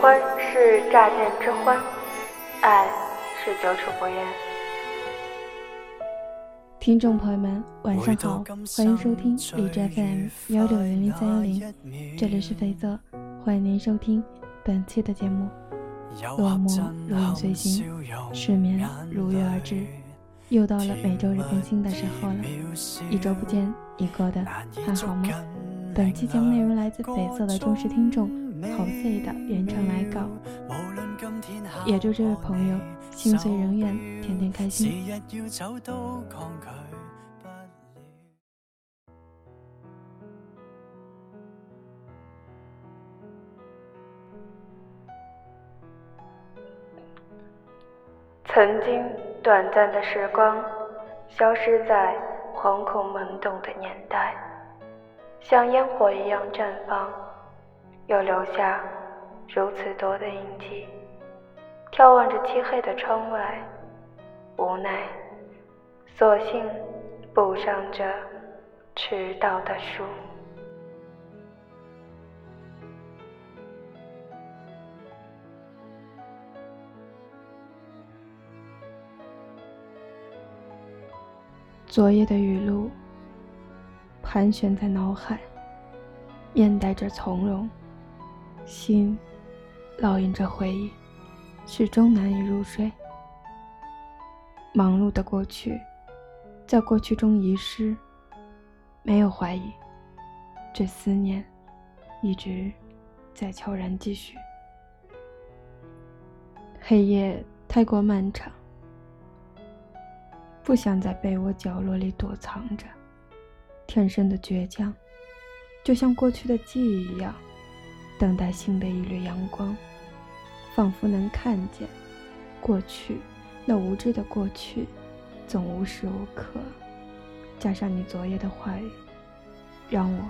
欢是乍见之欢，爱是久处不厌。听众朋友们，晚上好，欢迎收听荔枝 FM 幺六零零三幺零，这里是肥泽，欢迎您收听本期的节目。落寞如影随形，失眠如约而至，又到了每周日更新的时候了。一周不见，你过得还好吗？本期节目内容来自肥色的忠实听众侯 C 的原唱来稿，也祝这位朋友心随人愿，天天开心。曾经短暂的时光，消失在惶恐懵懂的年代。像烟火一样绽放，又留下如此多的印记。眺望着漆黑的窗外，无奈，索性补上这迟到的书。昨夜的雨露。盘旋在脑海，面带着从容，心烙印着回忆，始终难以入睡。忙碌的过去，在过去中遗失，没有怀疑，这思念一直在悄然继续。黑夜太过漫长，不想在被窝角落里躲藏着。天生的倔强，就像过去的记忆一样，等待新的一缕阳光，仿佛能看见过去那无知的过去，总无时无刻。加上你昨夜的话语，让我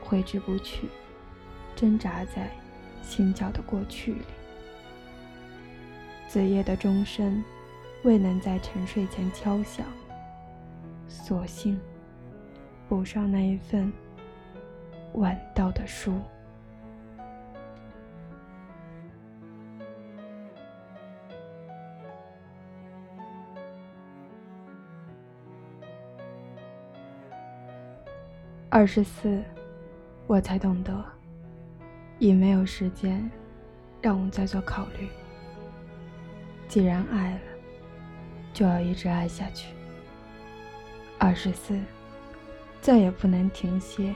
挥之不去，挣扎在心角的过去里。子夜的钟声未能在沉睡前敲响，索性。补上那一份晚到的书。二十四，我才懂得，已没有时间让我再做考虑。既然爱了，就要一直爱下去。二十四。再也不能停歇，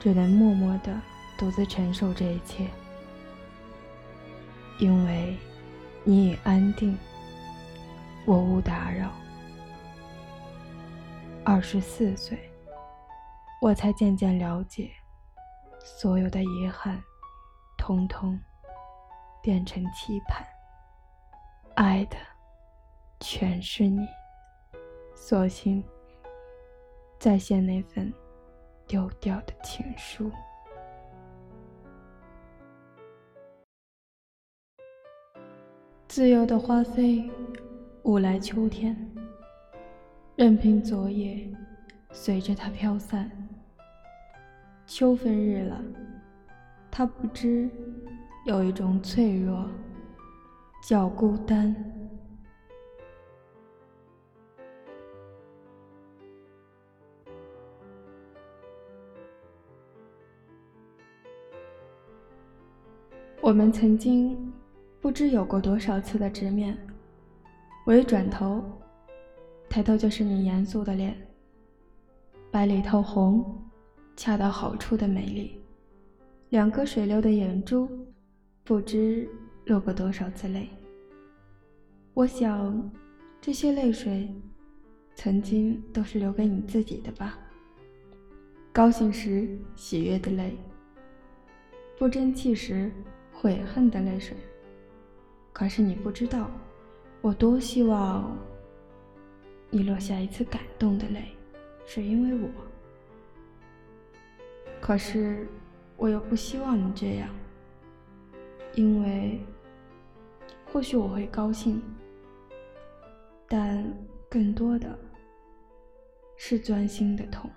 只能默默的独自承受这一切，因为你已安定，我勿打扰。二十四岁，我才渐渐了解，所有的遗憾，通通变成期盼，爱的全是你，索性。再现那份丢掉的情书。自由的花飞，雾来秋天，任凭昨夜随着它飘散。秋分日了，它不知有一种脆弱，叫孤单。我们曾经不知有过多少次的直面，我一转头，抬头就是你严肃的脸，白里透红，恰到好处的美丽，两颗水流的眼珠，不知落过多少次泪。我想，这些泪水，曾经都是留给你自己的吧。高兴时喜悦的泪，不争气时。悔恨的泪水，可是你不知道，我多希望你落下一次感动的泪，是因为我。可是我又不希望你这样，因为或许我会高兴，但更多的是钻心的痛。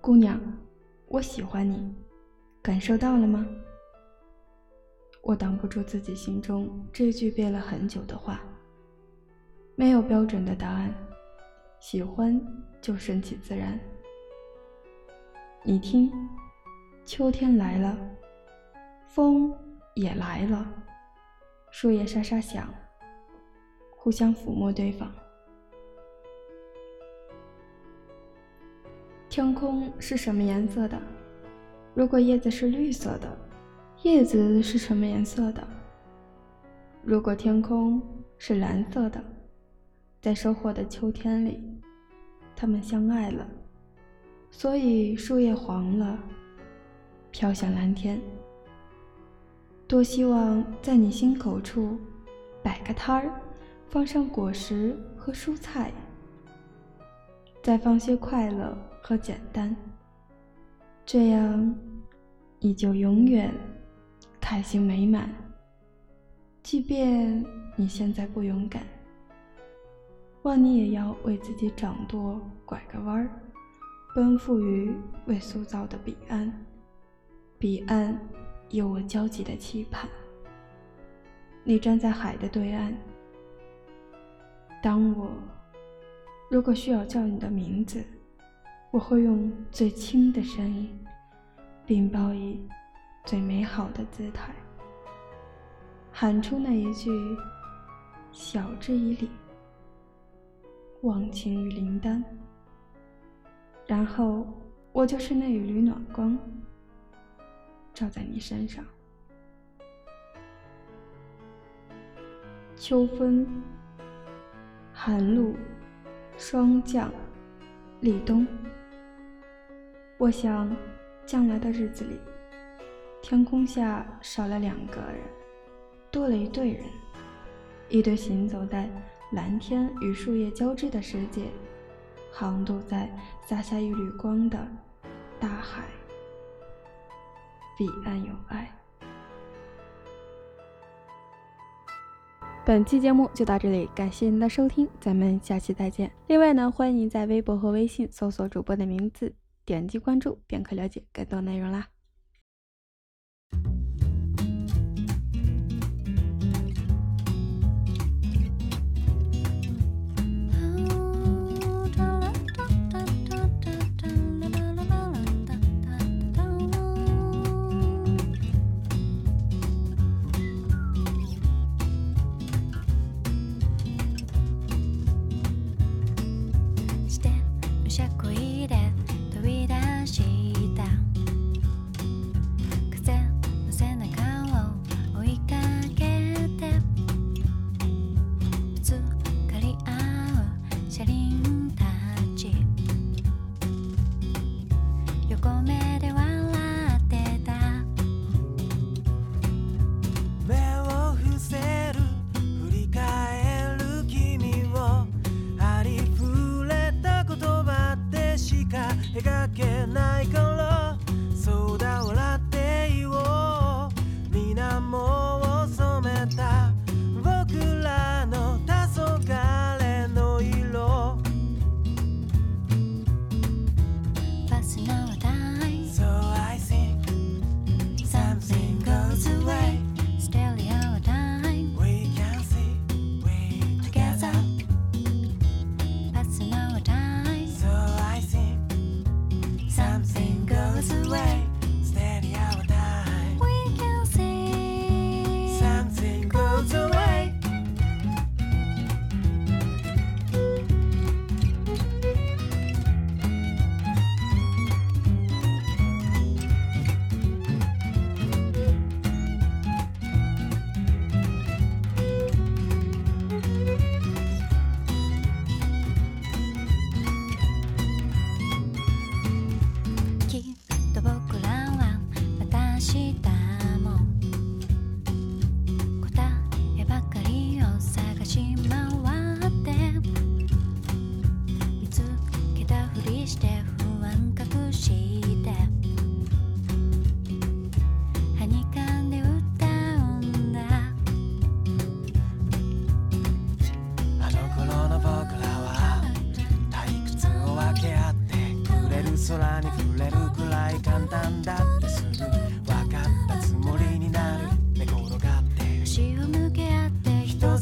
姑娘，我喜欢你。感受到了吗？我挡不住自己心中这句憋了很久的话。没有标准的答案，喜欢就顺其自然。你听，秋天来了，风也来了，树叶沙沙响，互相抚摸对方。天空是什么颜色的？如果叶子是绿色的，叶子是什么颜色的？如果天空是蓝色的，在收获的秋天里，他们相爱了。所以树叶黄了，飘向蓝天。多希望在你心口处摆个摊儿，放上果实和蔬菜，再放些快乐和简单。这样，你就永远开心美满。即便你现在不勇敢，望你也要为自己掌舵拐个弯儿。奔赴于未塑造的彼岸，彼岸有我焦急的期盼。你站在海的对岸，当我如果需要叫你的名字，我会用最轻的声音，并报以最美好的姿态，喊出那一句“晓之以理，忘情于灵丹”。然后，我就是那一缕暖光，照在你身上。秋分、寒露、霜降、立冬。我想，将来的日子里，天空下少了两个人，多了一对人，一对行走在蓝天与树叶交织的世界。航渡在洒下一缕光的大海，彼岸有爱。本期节目就到这里，感谢您的收听，咱们下期再见。另外呢，欢迎您在微博和微信搜索主播的名字，点击关注便可了解更多内容啦。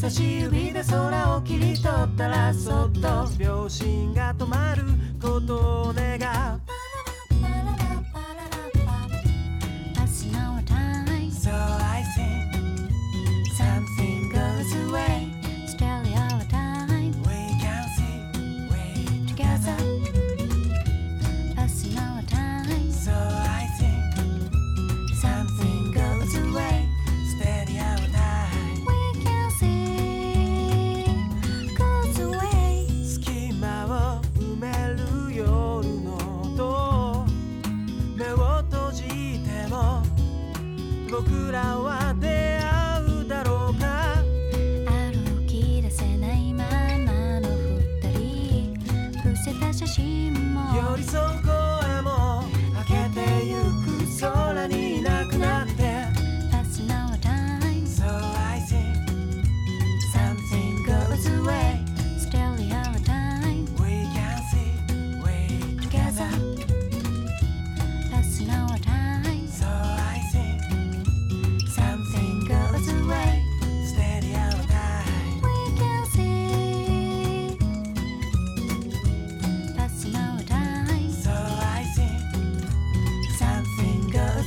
差し指で空を切り取ったらそっと。秒針が止まることを僕らは出会うだろうか？歩き出せないままの二人。伏せた写真も。寄り添う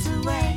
away.